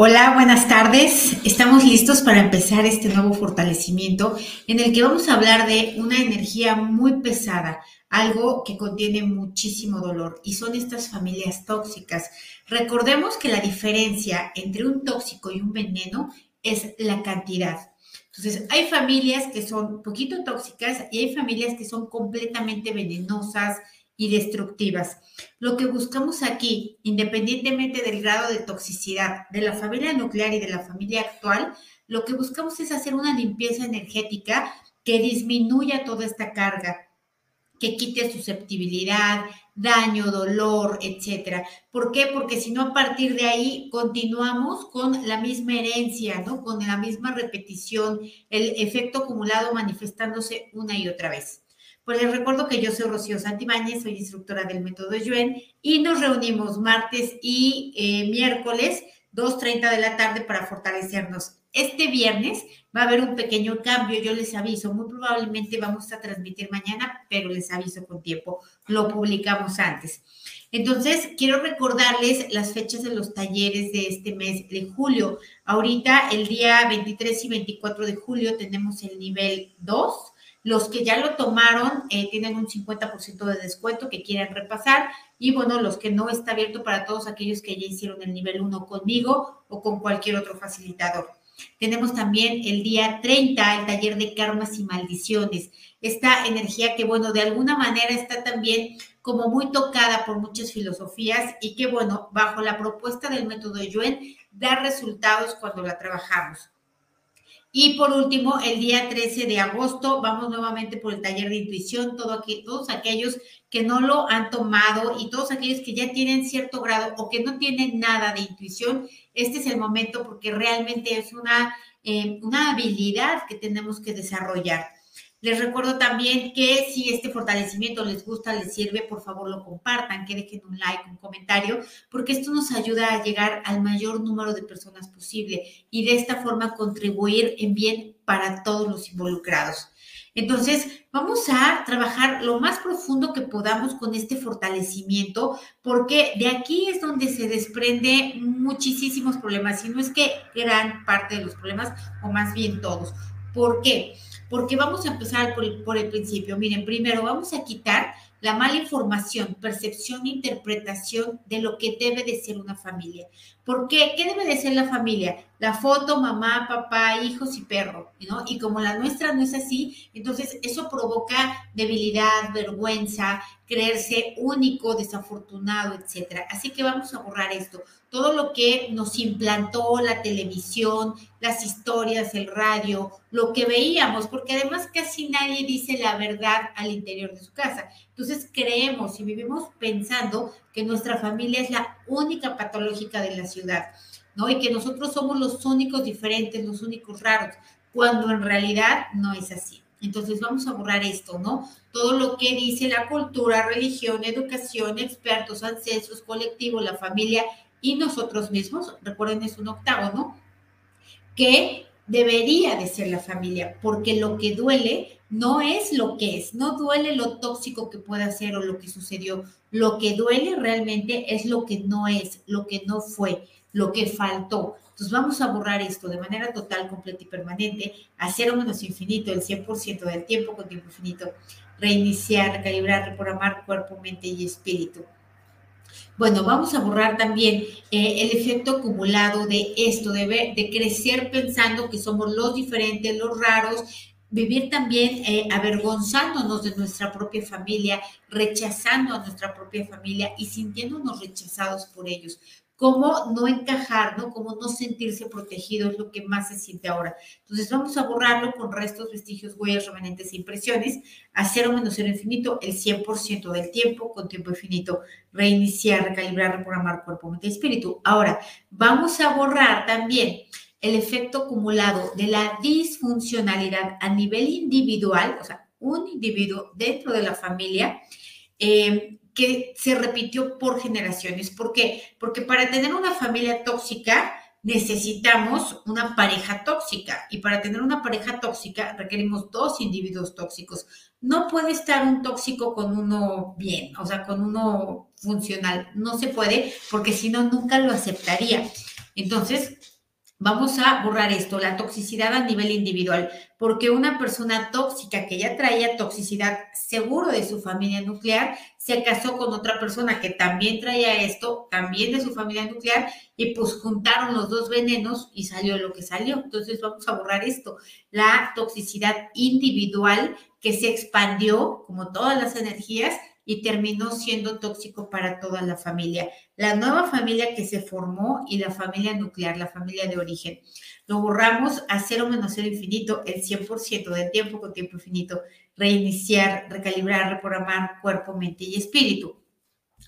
Hola, buenas tardes. Estamos listos para empezar este nuevo fortalecimiento en el que vamos a hablar de una energía muy pesada, algo que contiene muchísimo dolor y son estas familias tóxicas. Recordemos que la diferencia entre un tóxico y un veneno es la cantidad. Entonces, hay familias que son poquito tóxicas y hay familias que son completamente venenosas, y destructivas. Lo que buscamos aquí, independientemente del grado de toxicidad de la familia nuclear y de la familia actual, lo que buscamos es hacer una limpieza energética que disminuya toda esta carga, que quite susceptibilidad, daño, dolor, etcétera. ¿Por qué? Porque si no, a partir de ahí continuamos con la misma herencia, ¿no? Con la misma repetición, el efecto acumulado manifestándose una y otra vez. Pues les recuerdo que yo soy Rocío Santibáñez, soy instructora del método Yuen y nos reunimos martes y eh, miércoles 2.30 de la tarde para fortalecernos. Este viernes va a haber un pequeño cambio, yo les aviso, muy probablemente vamos a transmitir mañana, pero les aviso con tiempo, lo publicamos antes. Entonces, quiero recordarles las fechas de los talleres de este mes de julio. Ahorita, el día 23 y 24 de julio, tenemos el nivel 2 los que ya lo tomaron eh, tienen un 50% de descuento que quieren repasar. Y bueno, los que no está abierto para todos aquellos que ya hicieron el nivel 1 conmigo o con cualquier otro facilitador. Tenemos también el día 30 el taller de karmas y maldiciones. Esta energía que, bueno, de alguna manera está también como muy tocada por muchas filosofías y que, bueno, bajo la propuesta del método Yuen, da resultados cuando la trabajamos. Y por último, el día 13 de agosto vamos nuevamente por el taller de intuición, todo todos aquellos que no lo han tomado y todos aquellos que ya tienen cierto grado o que no tienen nada de intuición, este es el momento porque realmente es una, eh, una habilidad que tenemos que desarrollar. Les recuerdo también que si este fortalecimiento les gusta, les sirve, por favor lo compartan, que dejen un like, un comentario, porque esto nos ayuda a llegar al mayor número de personas posible y de esta forma contribuir en bien para todos los involucrados. Entonces, vamos a trabajar lo más profundo que podamos con este fortalecimiento, porque de aquí es donde se desprende muchísimos problemas, y no es que gran parte de los problemas, o más bien todos. ¿Por qué? Vamos a empezar por el, por el principio. Miren, primero vamos a quitar la mala información, percepción e interpretación de lo que debe de ser una familia. ¿Por qué? ¿Qué debe de ser la familia? La foto, mamá, papá, hijos y perro, ¿no? Y como la nuestra no es así, entonces eso provoca debilidad, vergüenza, creerse único, desafortunado, etcétera. Así que vamos a borrar esto. Todo lo que nos implantó la televisión, las historias, el radio, lo que veíamos, porque además casi nadie dice la verdad al interior de su casa. Entonces creemos y vivimos pensando que nuestra familia es la única patológica de la ciudad, ¿no? Y que nosotros somos los únicos diferentes, los únicos raros, cuando en realidad no es así. Entonces vamos a borrar esto, ¿no? Todo lo que dice la cultura, religión, educación, expertos, ancestros, colectivo, la familia y nosotros mismos, recuerden es un octavo, ¿no? Que debería de ser la familia, porque lo que duele no es lo que es, no duele lo tóxico que pueda ser o lo que sucedió, lo que duele realmente es lo que no es, lo que no fue, lo que faltó. Entonces vamos a borrar esto de manera total, completa y permanente, hacer un menos infinito el 100% del tiempo con tiempo infinito, reiniciar, recalibrar, reprogramar cuerpo, mente y espíritu. Bueno, vamos a borrar también eh, el efecto acumulado de esto, de, ver, de crecer pensando que somos los diferentes, los raros, vivir también eh, avergonzándonos de nuestra propia familia, rechazando a nuestra propia familia y sintiéndonos rechazados por ellos cómo no encajar, ¿no? Cómo no sentirse protegido es lo que más se siente ahora. Entonces vamos a borrarlo con restos, vestigios, huellas, remanentes e impresiones, hacer cero menos cero infinito el 100% del tiempo con tiempo infinito, reiniciar, recalibrar, reprogramar cuerpo, mente y espíritu. Ahora, vamos a borrar también el efecto acumulado de la disfuncionalidad a nivel individual, o sea, un individuo dentro de la familia, eh, que se repitió por generaciones. ¿Por qué? Porque para tener una familia tóxica necesitamos una pareja tóxica y para tener una pareja tóxica requerimos dos individuos tóxicos. No puede estar un tóxico con uno bien, o sea, con uno funcional. No se puede porque si no, nunca lo aceptaría. Entonces, Vamos a borrar esto, la toxicidad a nivel individual, porque una persona tóxica que ya traía toxicidad seguro de su familia nuclear, se casó con otra persona que también traía esto, también de su familia nuclear, y pues juntaron los dos venenos y salió lo que salió. Entonces vamos a borrar esto, la toxicidad individual que se expandió, como todas las energías, y terminó siendo tóxico para toda la familia. La nueva familia que se formó y la familia nuclear, la familia de origen. Lo borramos a cero menos cero infinito, el 100% del tiempo con tiempo infinito. Reiniciar, recalibrar, reprogramar cuerpo, mente y espíritu.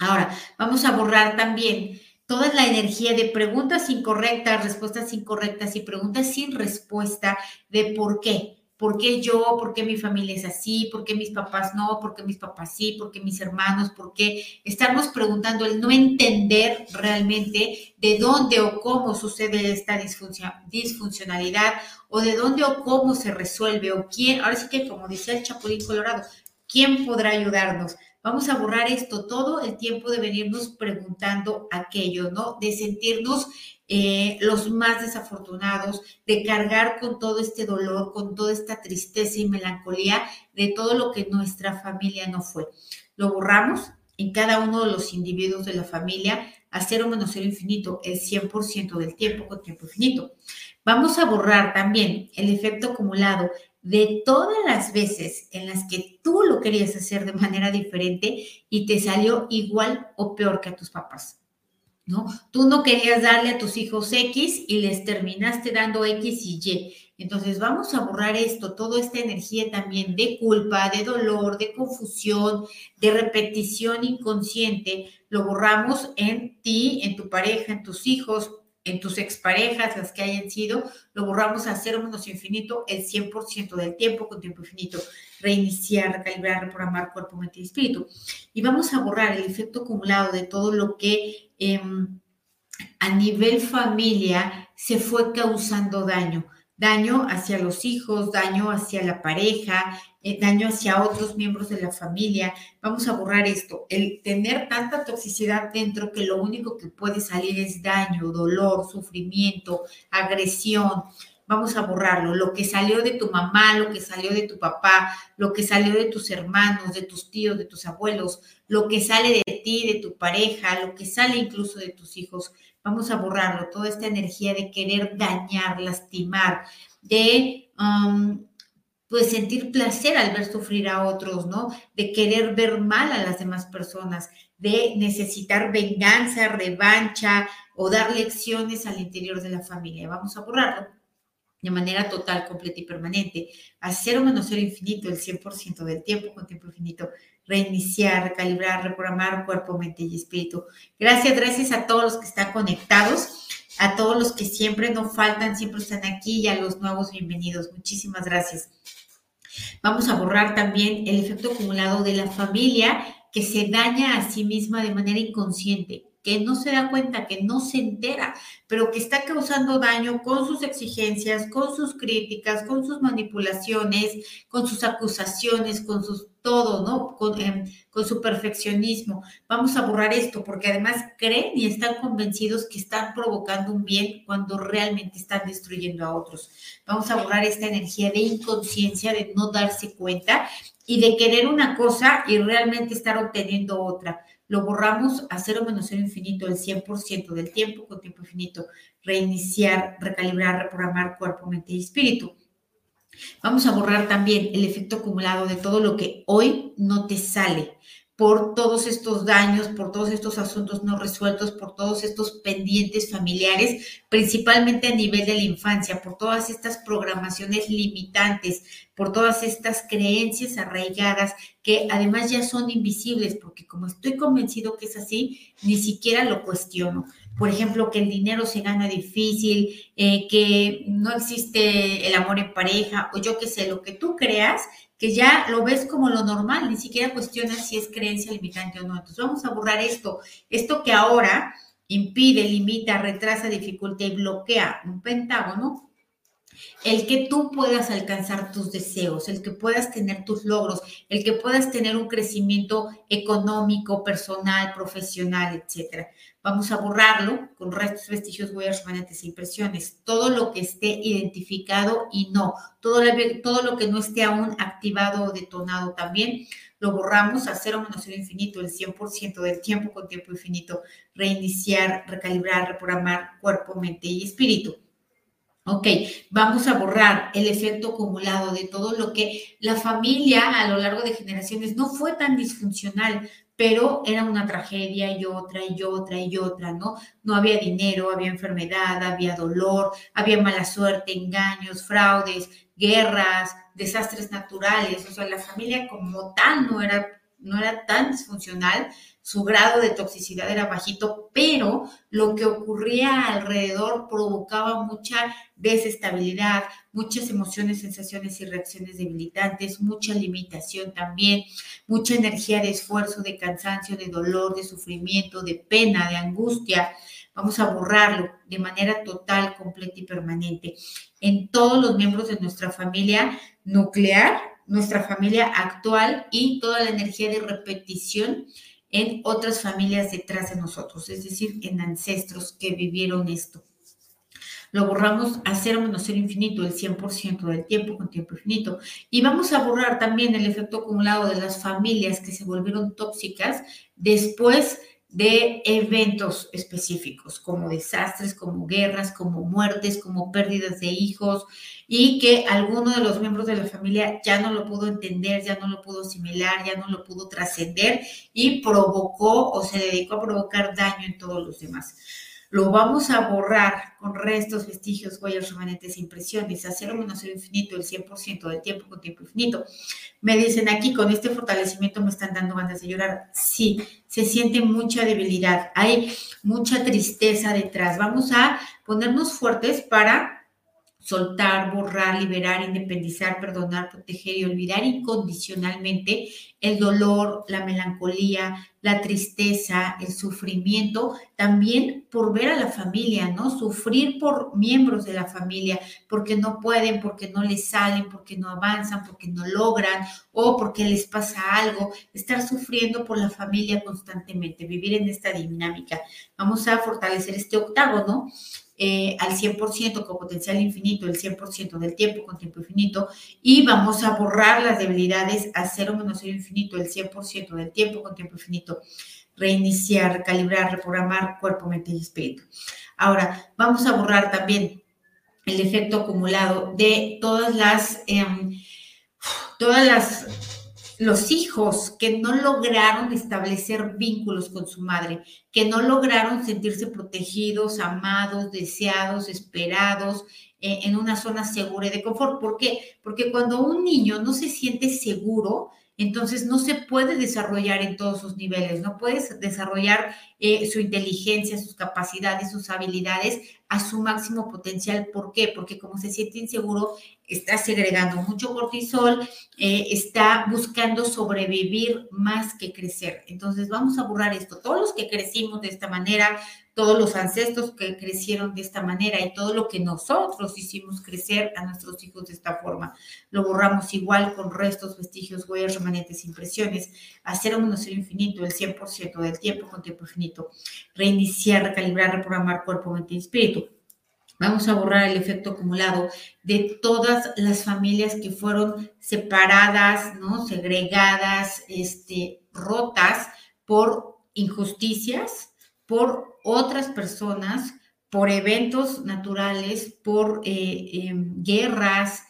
Ahora, vamos a borrar también toda la energía de preguntas incorrectas, respuestas incorrectas y preguntas sin respuesta de por qué. ¿Por qué yo? ¿Por qué mi familia es así? ¿Por qué mis papás no? ¿Por qué mis papás sí? ¿Por qué mis hermanos? ¿Por qué? Estamos preguntando el no entender realmente de dónde o cómo sucede esta disfuncionalidad o de dónde o cómo se resuelve o quién, ahora sí que como decía el Chapulín Colorado, ¿quién podrá ayudarnos? Vamos a borrar esto todo el tiempo de venirnos preguntando aquello, ¿no? De sentirnos eh, los más desafortunados, de cargar con todo este dolor, con toda esta tristeza y melancolía de todo lo que nuestra familia no fue. Lo borramos en cada uno de los individuos de la familia a cero menos cero infinito, el 100% del tiempo con tiempo infinito. Vamos a borrar también el efecto acumulado de todas las veces en las que tú lo querías hacer de manera diferente y te salió igual o peor que a tus papás. ¿No? Tú no querías darle a tus hijos X y les terminaste dando X y Y. Entonces vamos a borrar esto, toda esta energía también de culpa, de dolor, de confusión, de repetición inconsciente, lo borramos en ti, en tu pareja, en tus hijos, en tus exparejas, las que hayan sido, lo borramos a cero menos infinito el 100% del tiempo con tiempo infinito. Reiniciar, recalibrar, reprogramar cuerpo, mente y espíritu. Y vamos a borrar el efecto acumulado de todo lo que em, a nivel familia se fue causando daño daño hacia los hijos, daño hacia la pareja, eh, daño hacia otros miembros de la familia. Vamos a borrar esto. El tener tanta toxicidad dentro que lo único que puede salir es daño, dolor, sufrimiento, agresión. Vamos a borrarlo. Lo que salió de tu mamá, lo que salió de tu papá, lo que salió de tus hermanos, de tus tíos, de tus abuelos, lo que sale de ti, de tu pareja, lo que sale incluso de tus hijos vamos a borrarlo, toda esta energía de querer dañar, lastimar, de um, pues sentir placer al ver sufrir a otros, ¿no? De querer ver mal a las demás personas, de necesitar venganza, revancha o dar lecciones al interior de la familia. Vamos a borrarlo de manera total, completa y permanente, a cero menos cero infinito, el 100% del tiempo con tiempo infinito, reiniciar, recalibrar, reprogramar cuerpo, mente y espíritu. Gracias, gracias a todos los que están conectados, a todos los que siempre no faltan, siempre están aquí y a los nuevos bienvenidos. Muchísimas gracias. Vamos a borrar también el efecto acumulado de la familia que se daña a sí misma de manera inconsciente que no se da cuenta, que no se entera, pero que está causando daño con sus exigencias, con sus críticas, con sus manipulaciones, con sus acusaciones, con sus todo, ¿no? Con, em, con su perfeccionismo. Vamos a borrar esto porque además creen y están convencidos que están provocando un bien cuando realmente están destruyendo a otros. Vamos a borrar esta energía de inconsciencia, de no darse cuenta y de querer una cosa y realmente estar obteniendo otra lo borramos a cero menos cero infinito el 100% del tiempo con tiempo infinito, reiniciar, recalibrar, reprogramar cuerpo, mente y espíritu. Vamos a borrar también el efecto acumulado de todo lo que hoy no te sale por todos estos daños, por todos estos asuntos no resueltos, por todos estos pendientes familiares, principalmente a nivel de la infancia, por todas estas programaciones limitantes, por todas estas creencias arraigadas que además ya son invisibles, porque como estoy convencido que es así, ni siquiera lo cuestiono. Por ejemplo, que el dinero se gana difícil, eh, que no existe el amor en pareja, o yo qué sé, lo que tú creas, que ya lo ves como lo normal, ni siquiera cuestionas si es creencia limitante o no. Entonces vamos a borrar esto, esto que ahora impide, limita, retrasa, dificulta y bloquea un pentágono, el que tú puedas alcanzar tus deseos, el que puedas tener tus logros, el que puedas tener un crecimiento económico, personal, profesional, etcétera. Vamos a borrarlo con restos, vestigios, huellas, remanentes e impresiones. Todo lo que esté identificado y no. Todo todo lo que no esté aún activado o detonado también lo borramos a cero menos cero infinito, el 100% del tiempo con tiempo infinito, reiniciar, recalibrar, reprogramar cuerpo, mente y espíritu. Ok, vamos a borrar el efecto acumulado de todo lo que la familia a lo largo de generaciones no fue tan disfuncional, pero era una tragedia y otra y otra y otra, ¿no? No había dinero, había enfermedad, había dolor, había mala suerte, engaños, fraudes, guerras, desastres naturales, o sea, la familia como tal no era, no era tan disfuncional, su grado de toxicidad era bajito, pero lo que ocurría alrededor provocaba mucha desestabilidad, muchas emociones, sensaciones y reacciones debilitantes, mucha limitación también, mucha energía de esfuerzo, de cansancio, de dolor, de sufrimiento, de pena, de angustia. Vamos a borrarlo de manera total, completa y permanente en todos los miembros de nuestra familia nuclear, nuestra familia actual y toda la energía de repetición en otras familias detrás de nosotros, es decir, en ancestros que vivieron esto. Lo borramos a cero menos cero infinito, el 100% del tiempo con tiempo infinito. Y vamos a borrar también el efecto acumulado de las familias que se volvieron tóxicas después de eventos específicos, como desastres, como guerras, como muertes, como pérdidas de hijos, y que alguno de los miembros de la familia ya no lo pudo entender, ya no lo pudo asimilar, ya no lo pudo trascender y provocó o se dedicó a provocar daño en todos los demás. Lo vamos a borrar con restos, vestigios, huellas, remanentes, impresiones, menos cero infinito, el 100% del tiempo con tiempo infinito. Me dicen aquí, con este fortalecimiento me están dando ganas de llorar. Sí, se siente mucha debilidad, hay mucha tristeza detrás. Vamos a ponernos fuertes para soltar, borrar, liberar, independizar, perdonar, proteger y olvidar incondicionalmente el dolor, la melancolía, la tristeza, el sufrimiento, también por ver a la familia, ¿no? Sufrir por miembros de la familia, porque no pueden, porque no les salen, porque no avanzan, porque no logran o porque les pasa algo, estar sufriendo por la familia constantemente, vivir en esta dinámica. Vamos a fortalecer este octágono eh, al 100% con potencial infinito, el 100% del tiempo con tiempo infinito, y vamos a borrar las debilidades a cero menos cero infinito, el 100% del tiempo con tiempo infinito, reiniciar, calibrar, reprogramar cuerpo, mente y espíritu. Ahora, vamos a borrar también el efecto acumulado de todas las, em, todas las los hijos que no lograron establecer vínculos con su madre, que no lograron sentirse protegidos, amados, deseados, esperados eh, en una zona segura y de confort. ¿Por qué? Porque cuando un niño no se siente seguro, entonces no se puede desarrollar en todos sus niveles, no puedes desarrollar eh, su inteligencia, sus capacidades, sus habilidades a su máximo potencial. ¿Por qué? Porque como se siente inseguro, está segregando mucho cortisol, eh, está buscando sobrevivir más que crecer. Entonces vamos a borrar esto. Todos los que crecimos de esta manera, todos los ancestros que crecieron de esta manera y todo lo que nosotros hicimos crecer a nuestros hijos de esta forma. Lo borramos igual con restos, vestigios, huellas, remanentes, impresiones, hacer un cero infinito, el 100% del tiempo con tiempo infinito, reiniciar, recalibrar, reprogramar cuerpo, mente y espíritu. Vamos a borrar el efecto acumulado de todas las familias que fueron separadas, ¿no? segregadas, este, rotas por injusticias, por otras personas, por eventos naturales, por eh, em, guerras,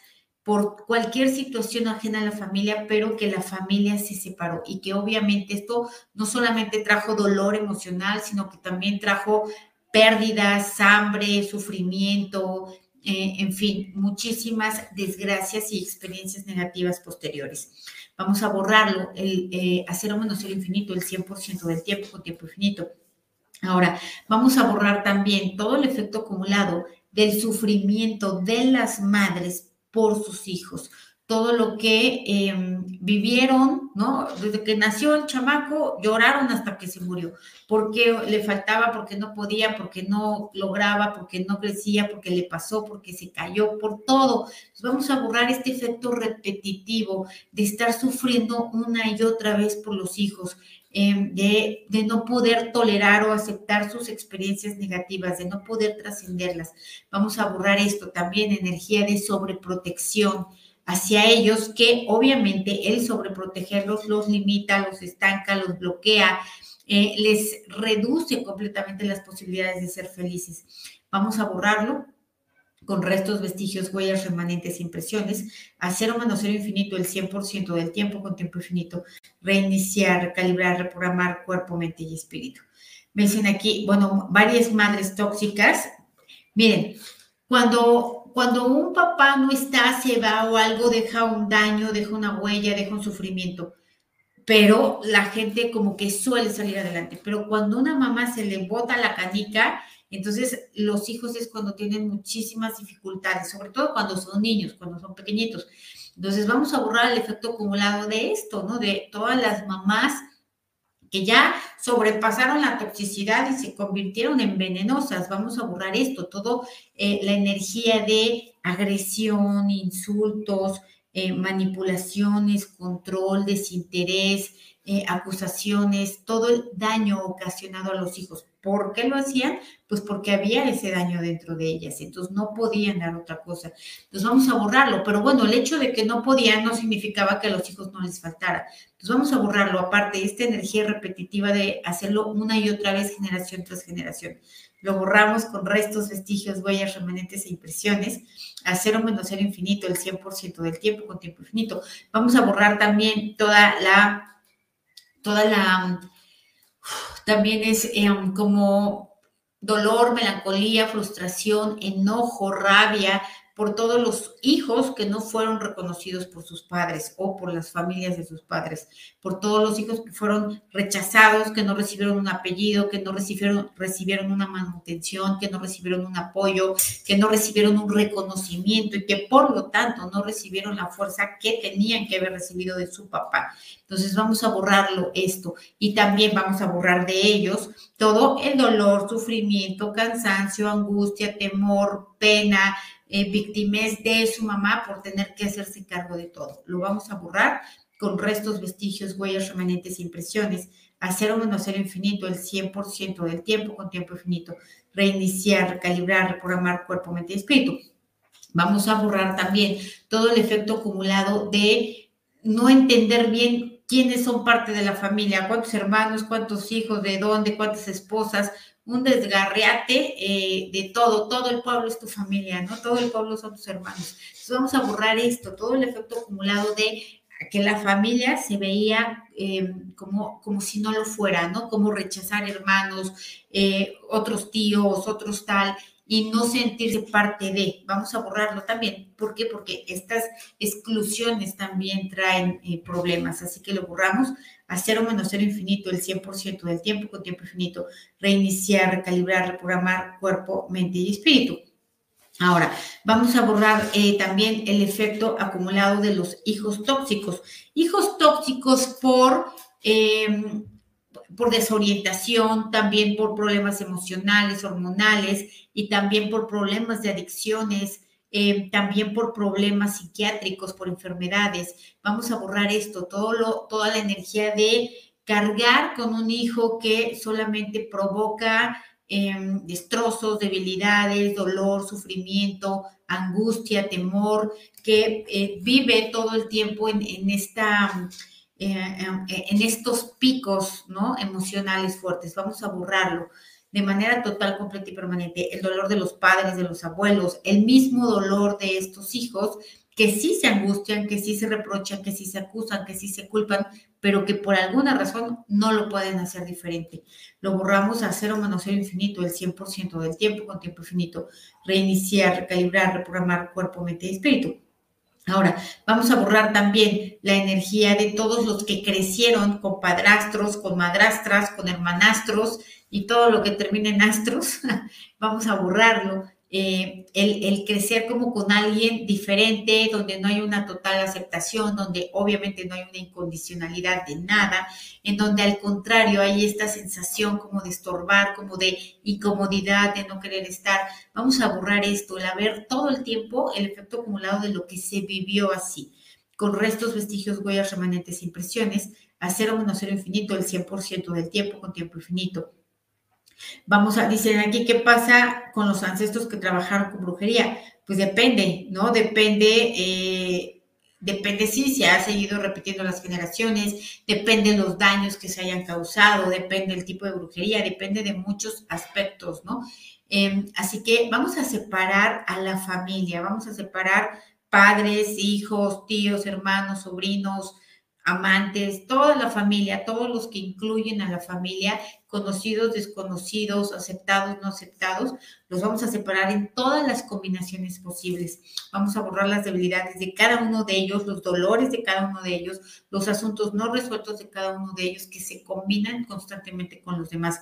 por cualquier situación ajena a la familia, pero que la familia se separó y que obviamente esto no solamente trajo dolor emocional, sino que también trajo pérdidas, hambre, sufrimiento, eh, en fin, muchísimas desgracias y experiencias negativas posteriores. Vamos a borrarlo, el, eh, menos el infinito, el 100% del tiempo con tiempo infinito. Ahora, vamos a borrar también todo el efecto acumulado del sufrimiento de las madres por sus hijos. Todo lo que em, vivieron, ¿no? Desde que nació el chamaco, lloraron hasta que se murió, porque le faltaba, porque no podía, porque no lograba, porque no crecía, porque le pasó, porque se cayó, por todo. vamos a borrar este efecto repetitivo de estar sufriendo una y otra vez por los hijos, em, de, no poder tolerar o aceptar sus experiencias negativas, de no poder trascenderlas. Vamos a borrar esto también, energía de sobreprotección hacia ellos, que obviamente el sobreprotegerlos los limita, los estanca, los bloquea, eh, les reduce completamente las posibilidades de ser felices. Vamos a borrarlo con restos, vestigios, huellas, remanentes, impresiones, a cero menos cero infinito el 100% del tiempo con tiempo infinito, reiniciar, recalibrar, reprogramar cuerpo, mente y espíritu. Me dicen aquí, bueno, varias madres tóxicas. Miren, cuando, cuando un papá no está, se va o algo, deja un daño, deja una huella, deja un sufrimiento pero la gente como que suele salir adelante. Pero cuando una mamá se le bota la canica, entonces, los hijos es cuando tienen muchísimas dificultades, sobre todo cuando son niños, cuando son pequeñitos. Entonces, vamos a borrar el efecto acumulado de esto, ¿no? De todas las mamás que ya sobrepasaron la toxicidad y se convirtieron en venenosas. Vamos a borrar esto, todo eh, la energía de agresión, insultos, eh, manipulaciones, control, desinterés, eh, acusaciones, todo el daño ocasionado a los hijos. ¿Por qué lo hacían? Pues porque había ese daño dentro de ellas, entonces no podían dar otra cosa. Entonces vamos a borrarlo, pero bueno, el hecho de que no podían no significaba que a los hijos no les faltara. Entonces vamos a borrarlo, aparte esta energía repetitiva de hacerlo una y otra vez, generación tras generación. Lo borramos con restos, vestigios, huellas, remanentes e impresiones, a cero menos cero infinito, el 100% del tiempo con tiempo infinito. Vamos a borrar también toda la toda la, también es em, como dolor, melancolía, frustración, enojo, rabia, por todos los hijos que no fueron reconocidos por sus padres o por las familias de sus padres, por todos los hijos que fueron rechazados, que no recibieron un apellido, que no recibieron, recibieron una manutención, que no recibieron un apoyo, que no recibieron un reconocimiento y que por lo tanto no recibieron la fuerza que tenían que haber recibido de su papá. Entonces vamos a borrarlo esto y también vamos a borrar de ellos todo el dolor, sufrimiento, cansancio, angustia, temor, pena, eh, víctimas de su mamá por tener que hacerse cargo de todo. Lo vamos a borrar con restos, vestigios, huellas, remanentes, impresiones, a cero menos cero infinito, el 100% del tiempo con tiempo infinito, reiniciar, recalibrar, reprogramar cuerpo, mente y espíritu. Vamos a borrar también todo el efecto acumulado de no entender bien quiénes son parte de la familia, cuántos hermanos, cuántos hijos, de dónde, cuántas esposas, un desgarriate eh, de todo, todo el pueblo es tu familia, ¿no? Todo el pueblo son tus hermanos. Entonces vamos a borrar esto, todo el efecto acumulado de que la familia se veía em, como, como si no lo fuera, ¿no? Como rechazar hermanos, eh, otros tíos, otros tal, y no sentirse parte de. Vamos a borrarlo también. ¿Por qué? Porque estas exclusiones también traen eh, problemas, así que lo borramos a cero menos cero infinito, el 100% del tiempo con tiempo infinito, reiniciar, recalibrar, reprogramar cuerpo, mente y espíritu. Ahora, vamos a borrar eh, también el efecto acumulado de los hijos tóxicos. Hijos tóxicos por... Em, por desorientación, también por problemas emocionales, hormonales y también por problemas de adicciones, eh, también por problemas psiquiátricos, por enfermedades. Vamos a borrar esto, todo lo, toda la energía de cargar con un hijo que solamente provoca em, destrozos, debilidades, dolor, sufrimiento, angustia, temor, que eh, vive todo el tiempo en, en esta eh, eh, en estos picos ¿no? emocionales fuertes. Vamos a borrarlo de manera total, completa y permanente. El dolor de los padres, de los abuelos, el mismo dolor de estos hijos que sí se angustian, que sí se reprochan, que sí se acusan, que sí se culpan, pero que por alguna razón no lo pueden hacer diferente. Lo borramos a cero menos cero infinito, el 100% del tiempo con tiempo infinito. Reiniciar, recalibrar, reprogramar cuerpo, mente y espíritu. Ahora, vamos a borrar también la energía de todos los que crecieron con padrastros, con madrastras, con hermanastros y todo lo que termine en astros. vamos a borrarlo eh, el, crecer como con alguien diferente, donde no hay una total aceptación, donde obviamente no hay una incondicionalidad de nada, en donde al contrario hay esta sensación como de estorbar, como de incomodidad, de no querer estar. Vamos a borrar esto, el ver todo el tiempo el efecto acumulado de lo que se vivió así, con restos, vestigios, huellas, remanentes, impresiones, a cero menos cero infinito el 100% del tiempo con tiempo infinito. Vamos a, dicen aquí, ¿qué pasa con los ancestros que trabajaron con brujería? Pues depende, ¿no? Depende, eh, depende si se ha seguido repitiendo las generaciones, depende los daños que se hayan causado, depende el tipo de brujería, depende de muchos aspectos, ¿no? Em, así que vamos a separar a la familia, vamos a separar padres, hijos, tíos, hermanos, sobrinos, amantes, toda la familia, todos los que incluyen a la familia, conocidos, desconocidos, aceptados, no aceptados, los vamos a separar en todas las combinaciones posibles. Vamos a borrar las debilidades de cada uno de ellos, los dolores de cada uno de ellos, los asuntos no resueltos de cada uno de ellos que se combinan constantemente con los demás.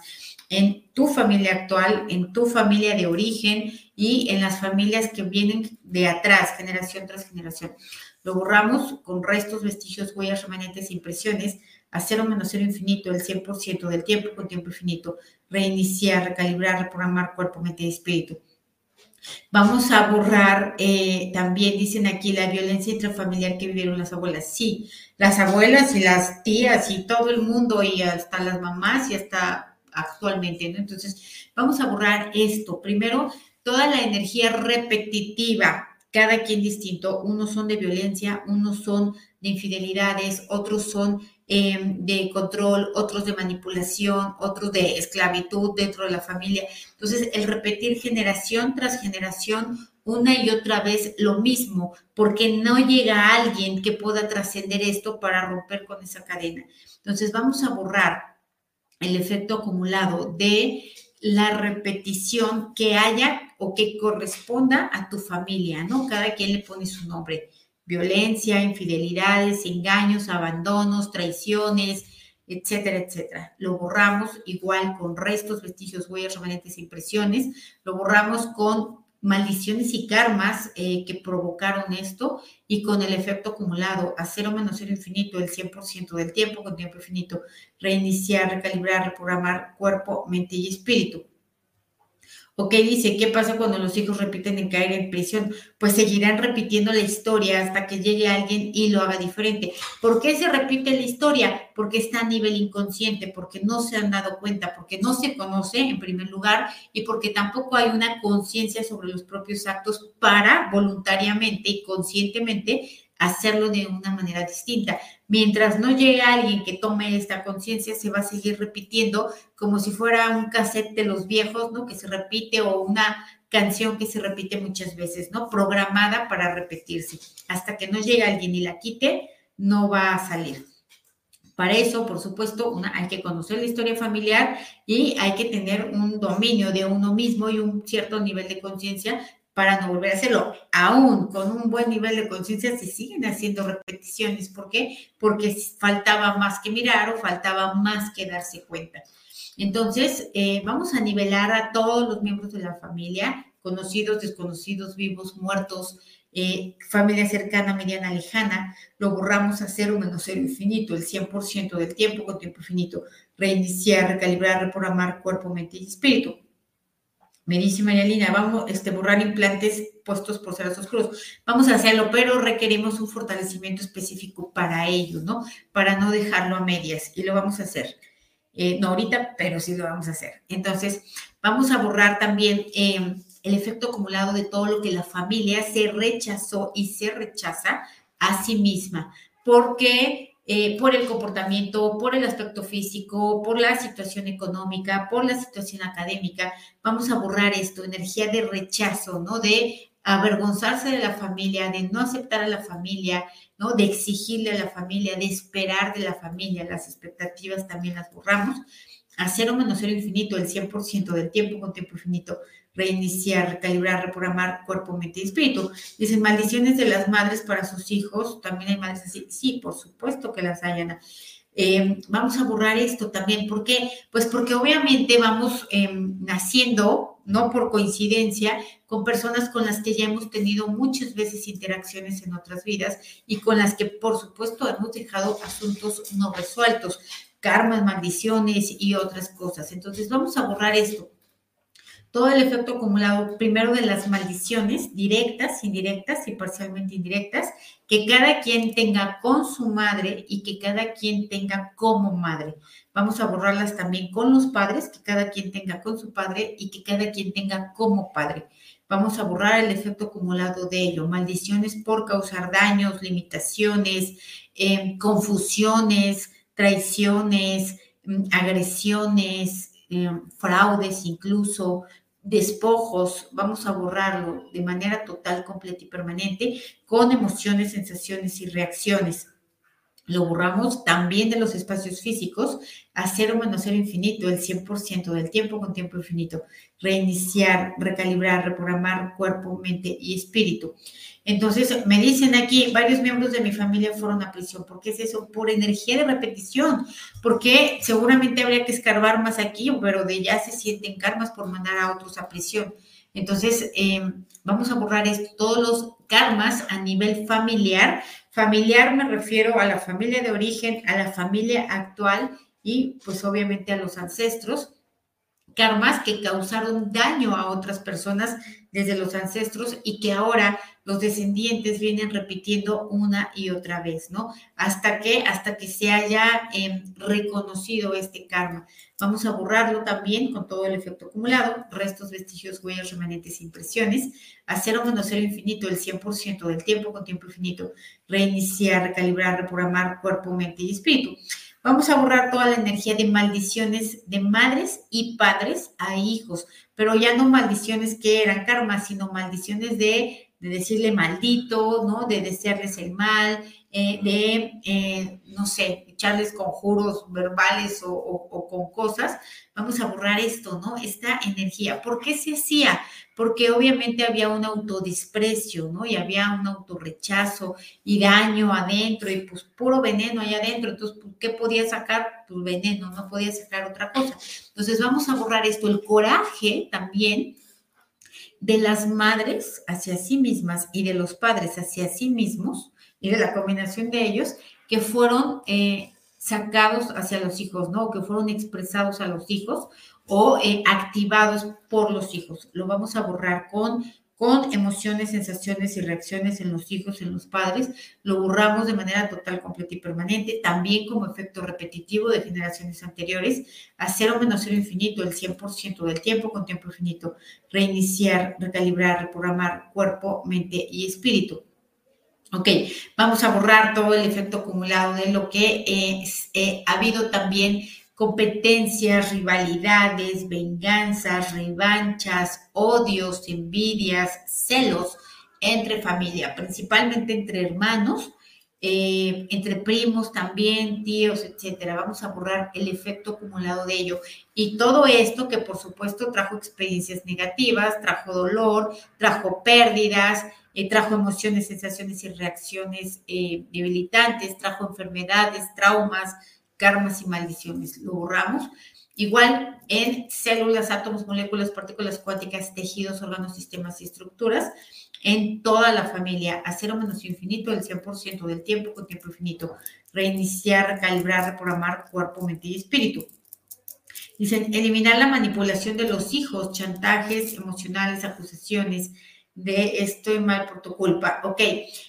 En tu familia actual, en tu familia de origen y en las familias que vienen de atrás, generación tras generación. Lo borramos con restos, vestigios, huellas, remanentes, impresiones, a cero menos cero infinito, el 100% del tiempo con tiempo infinito, reiniciar, recalibrar, reprogramar cuerpo, mente y espíritu. Vamos a borrar, eh, también dicen aquí, la violencia intrafamiliar que vivieron las abuelas. Sí, las abuelas y las tías y todo el mundo y hasta las mamás y hasta actualmente, ¿no? Entonces, vamos a borrar esto. Primero, toda la energía repetitiva cada quien distinto. Unos son de violencia, unos son de infidelidades, otros son em, de control, otros de manipulación, otros de esclavitud dentro de la familia. Entonces, el repetir generación tras generación una y otra vez lo mismo, porque no llega alguien que pueda trascender esto para romper con esa cadena. Entonces, vamos a borrar el efecto acumulado de la repetición que haya o que corresponda a tu familia, ¿no? Cada quien le pone su nombre. Violencia, infidelidades, engaños, abandonos, traiciones, etcétera, etcétera. Lo borramos igual con restos, vestigios, huellas, remanentes, impresiones. Lo borramos con maldiciones y karmas eh, que provocaron esto y con el efecto acumulado a cero menos cero infinito el 100% del tiempo con tiempo infinito, reiniciar, recalibrar, reprogramar cuerpo, mente y espíritu. Ok, dice, ¿qué pasa cuando los hijos repiten en caer en prisión? Pues seguirán repitiendo la historia hasta que llegue alguien y lo haga diferente. ¿Por qué se repite la historia? Porque está a nivel inconsciente, porque no se han dado cuenta, porque no se conoce en primer lugar y porque tampoco hay una conciencia sobre los propios actos para voluntariamente y conscientemente hacerlo de una manera distinta. Mientras no llegue alguien que tome esta conciencia, se va a seguir repitiendo como si fuera un cassette de los viejos, ¿no? Que se repite o una canción que se repite muchas veces, ¿no? Programada para repetirse. Hasta que no llegue alguien y la quite, no va a salir. Para eso, por supuesto, hay que conocer la historia familiar y hay que tener un dominio de uno mismo y un cierto nivel de conciencia para no volver a hacerlo. Aún con un buen nivel de conciencia se siguen haciendo repeticiones. ¿Por qué? Porque faltaba más que mirar o faltaba más que darse cuenta. Entonces, eh, vamos a nivelar a todos los miembros de la familia, conocidos, desconocidos, vivos, muertos, eh, familia cercana, mediana, lejana, lo borramos a cero menos cero infinito, el 100% del tiempo con tiempo infinito, reiniciar, recalibrar, reprogramar cuerpo, mente y espíritu. Me dice María Lina, vamos a este, borrar implantes puestos por ceros oscuros. Vamos a hacerlo, pero requerimos un fortalecimiento específico para ello, ¿no? Para no dejarlo a medias. Y lo vamos a hacer. Eh, no ahorita, pero sí lo vamos a hacer. Entonces, vamos a borrar también em, el efecto acumulado de todo lo que la familia se rechazó y se rechaza a sí misma. Porque eh, por el comportamiento, por el aspecto físico, por la situación económica, por la situación académica. Vamos a borrar esto, energía de rechazo, ¿no? De avergonzarse de la familia, de no aceptar a la familia, ¿no? De exigirle a la familia, de esperar de la familia, las expectativas también las borramos. A cero menos cero infinito, el 100% del tiempo con tiempo infinito reiniciar, recalibrar, reprogramar cuerpo, mente y espíritu. Dicen maldiciones de las madres para sus hijos. También hay madres así. Sí, por supuesto que las hay, Ana. Eh, vamos a borrar esto también. ¿Por qué? Pues porque obviamente vamos em, naciendo, no por coincidencia, con personas con las que ya hemos tenido muchas veces interacciones en otras vidas y con las que, por supuesto, hemos dejado asuntos no resueltos, karmas, maldiciones y otras cosas. Entonces, vamos a borrar esto todo el efecto acumulado, primero de las maldiciones directas, indirectas y parcialmente indirectas, que cada quien tenga con su madre y que cada quien tenga como madre. Vamos a borrarlas también con los padres, que cada quien tenga con su padre y que cada quien tenga como padre. Vamos a borrar el efecto acumulado de ello, maldiciones por causar daños, limitaciones, eh, confusiones, traiciones, mm, agresiones, eh, fraudes incluso, despojos, vamos a borrarlo de manera total, completa y permanente con emociones, sensaciones y reacciones. Lo borramos también de los espacios físicos a cero menos cero infinito, el 100% del tiempo con tiempo infinito. Reiniciar, recalibrar, reprogramar cuerpo, mente y espíritu. Entonces, me dicen aquí, varios miembros de mi familia fueron a prisión. ¿Por qué es eso? Por energía de repetición. Porque seguramente habría que escarbar más aquí, pero de ya se sienten karmas por mandar a otros a prisión. Entonces, em, vamos a borrar todos los karmas a nivel familiar. Familiar me refiero a la familia de origen, a la familia actual y pues obviamente a los ancestros karmas que causaron daño a otras personas desde los ancestros y que ahora los descendientes vienen repitiendo una y otra vez, ¿no? Hasta que, hasta que se haya em, reconocido este karma. Vamos a borrarlo también con todo el efecto acumulado, restos, vestigios, huellas, remanentes, impresiones, hacer menos cero infinito el 100% del tiempo con tiempo infinito, reiniciar, recalibrar, reprogramar cuerpo, mente y espíritu. Vamos a borrar toda la energía de maldiciones de madres y padres a hijos, pero ya no maldiciones que eran karmas, sino maldiciones de, decirle maldito, ¿no? De desearles el mal, eh, de, eh, no sé, echarles conjuros verbales o, con cosas, vamos a borrar esto, ¿no? Esta energía. ¿Por qué se hacía? Porque obviamente había un autodisprecio, ¿no? Y había un autorrechazo y daño adentro y pues puro veneno allá adentro. Entonces, pues, ¿qué podía sacar? Pues veneno, no podía sacar otra cosa. Entonces, vamos a borrar esto. El coraje también de las madres hacia sí mismas y de los padres hacia sí mismos y de la combinación de ellos que fueron eh, sacados hacia los hijos, ¿no? que fueron expresados a los hijos o eh, activados por los hijos. Lo vamos a borrar con, con emociones, sensaciones y reacciones en los hijos, en los padres. Lo borramos de manera total, completa y permanente, también como efecto repetitivo de generaciones anteriores, a cero menos cero infinito, el 100% del tiempo con tiempo infinito, reiniciar, recalibrar, reprogramar cuerpo, mente y espíritu. Ok, vamos a borrar todo el efecto acumulado de lo que eh, ha habido también competencias, rivalidades, venganzas, revanchas, odios, envidias, celos entre familia, principalmente entre hermanos, eh, entre primos también, tíos, etcétera. Vamos a borrar el efecto acumulado de ello. Y todo esto que por supuesto trajo experiencias negativas, trajo dolor, trajo pérdidas, eh, trajo emociones, sensaciones y reacciones eh, debilitantes, trajo enfermedades, traumas, karmas y maldiciones. Lo borramos. Igual en células, átomos, moléculas, partículas cuánticas, tejidos, órganos, sistemas y estructuras, en toda la familia, a cero menos infinito, el 100% del tiempo con tiempo infinito. Reiniciar, recalibrar, reprogramar cuerpo, mente y espíritu. Dicen, eliminar la manipulación de los hijos, chantajes emocionales, acusaciones, de estoy mal por tu culpa. Ok,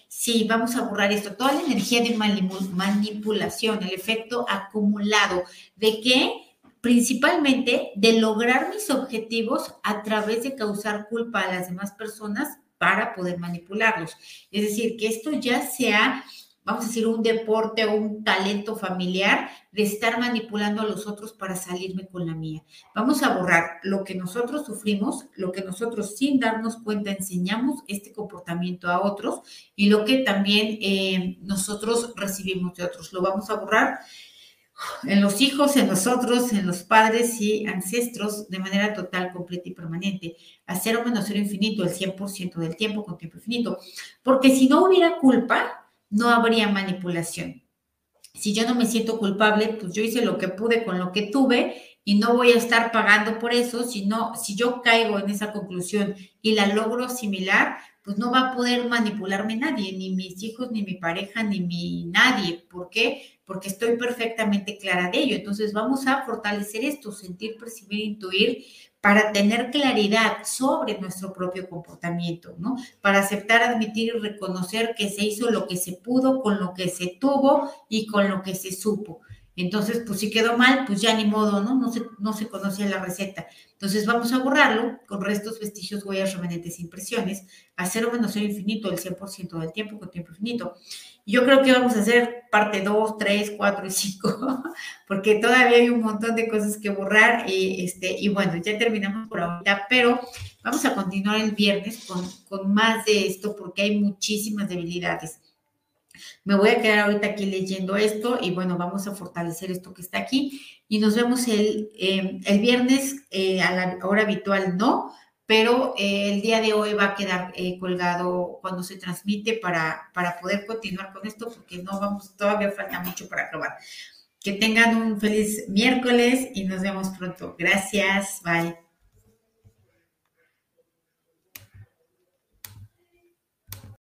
sí, vamos a borrar esto. Toda la energía de manipulación, el efecto acumulado de que principalmente de lograr mis objetivos a través de causar culpa a las demás personas para poder manipularlos. Es decir, que esto ya sea vamos a decir, un deporte o un talento familiar de estar manipulando a los otros para salirme con la mía. Vamos a borrar lo que nosotros sufrimos, lo que nosotros sin darnos cuenta enseñamos este comportamiento a otros y lo que también eh, nosotros recibimos de otros. Lo vamos a borrar en los hijos, en nosotros, en los padres y ancestros de manera total, completa y permanente. A cero menos cero infinito, el 100% del tiempo con tiempo infinito. Porque si no hubiera culpa, no habría manipulación. Si yo no me siento culpable, pues yo hice lo que pude con lo que tuve y no voy a estar pagando por eso, sino si yo caigo en esa conclusión y la logro asimilar, pues no va a poder manipularme nadie, ni mis hijos, ni mi pareja, ni mi nadie. ¿Por qué? Porque estoy perfectamente clara de ello. Entonces vamos a fortalecer esto, sentir, percibir, intuir, para tener claridad sobre nuestro propio comportamiento, ¿no? Para aceptar, admitir y reconocer que se hizo lo que se pudo con lo que se tuvo y con lo que se supo. Entonces, pues si quedó mal, pues ya ni modo, ¿no? No se, no se conocía la receta. Entonces vamos a borrarlo con restos, vestigios, huellas, remanentes, impresiones, a cero menos cero infinito el 100% del tiempo con tiempo infinito. Yo creo que vamos a hacer parte 2, 3, 4 y 5, porque todavía hay un montón de cosas que borrar y, este, y bueno, ya terminamos por ahorita, pero vamos a continuar el viernes con, con más de esto porque hay muchísimas debilidades. Me voy a quedar ahorita aquí leyendo esto y bueno, vamos a fortalecer esto que está aquí y nos vemos el, em, el viernes eh, a la hora habitual, no, pero eh, el día de hoy va a quedar eh, colgado cuando se transmite para, para poder continuar con esto porque no vamos, todavía falta mucho para acabar. Que tengan un feliz miércoles y nos vemos pronto. Gracias, bye.